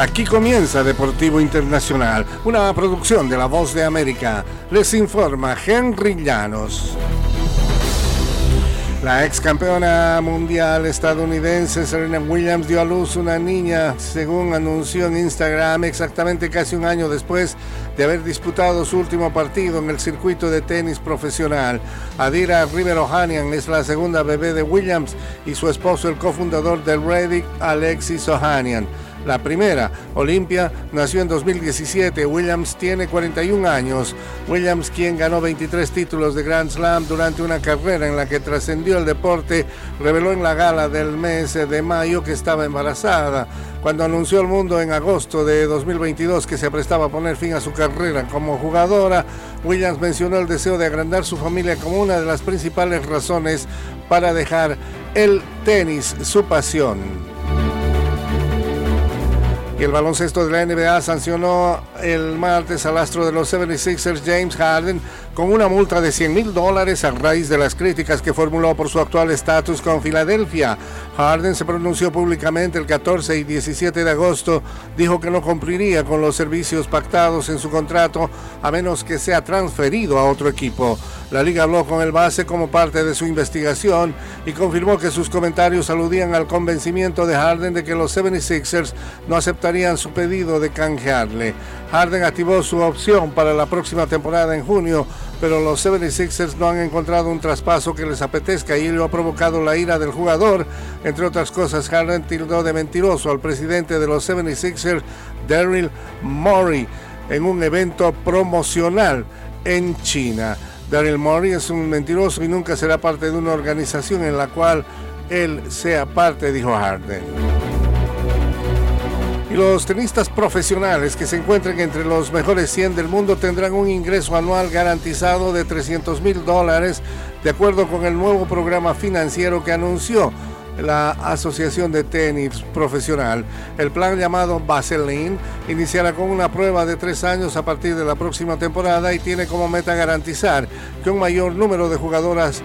Aquí comienza Deportivo Internacional, una producción de La Voz de América. Les informa Henry Llanos. La ex campeona mundial estadounidense Serena Williams dio a luz una niña, según anunció en Instagram, exactamente casi un año después de haber disputado su último partido en el circuito de tenis profesional. Adira Rivero Ohanian es la segunda bebé de Williams y su esposo, el cofundador del Reddit, Alexis Ohanian. La primera, Olimpia, nació en 2017. Williams tiene 41 años. Williams, quien ganó 23 títulos de Grand Slam durante una carrera en la que trascendió el deporte, reveló en la gala del mes de mayo que estaba embarazada. Cuando anunció al mundo en agosto de 2022 que se prestaba a poner fin a su carrera como jugadora, Williams mencionó el deseo de agrandar su familia como una de las principales razones para dejar el tenis, su pasión. Y el baloncesto de la NBA sancionó el martes al astro de los 76ers James Harden con una multa de 100 mil dólares a raíz de las críticas que formuló por su actual estatus con Filadelfia. Harden se pronunció públicamente el 14 y 17 de agosto, dijo que no cumpliría con los servicios pactados en su contrato a menos que sea transferido a otro equipo. La liga habló con el base como parte de su investigación y confirmó que sus comentarios aludían al convencimiento de Harden de que los 76ers no aceptarían su pedido de canjearle. Harden activó su opción para la próxima temporada en junio, pero los 76ers no han encontrado un traspaso que les apetezca y ello ha provocado la ira del jugador. Entre otras cosas, Harden tildó de mentiroso al presidente de los 76ers, Daryl Morey, en un evento promocional en China. Daryl Morey es un mentiroso y nunca será parte de una organización en la cual él sea parte, dijo Harden. Y los tenistas profesionales que se encuentren entre los mejores 100 del mundo tendrán un ingreso anual garantizado de 300 mil dólares, de acuerdo con el nuevo programa financiero que anunció la Asociación de Tenis Profesional. El plan llamado Vaseline iniciará con una prueba de tres años a partir de la próxima temporada y tiene como meta garantizar que un mayor número de jugadoras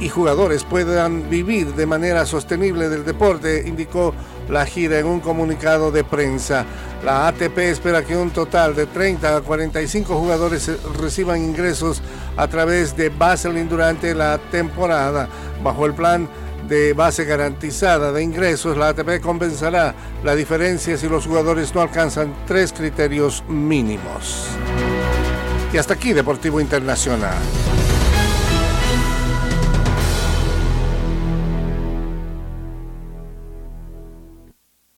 y jugadores puedan vivir de manera sostenible del deporte, indicó la gira en un comunicado de prensa. La ATP espera que un total de 30 a 45 jugadores reciban ingresos a través de Vaseline durante la temporada. Bajo el plan de base garantizada de ingresos, la ATP compensará la diferencia si los jugadores no alcanzan tres criterios mínimos. Y hasta aquí Deportivo Internacional.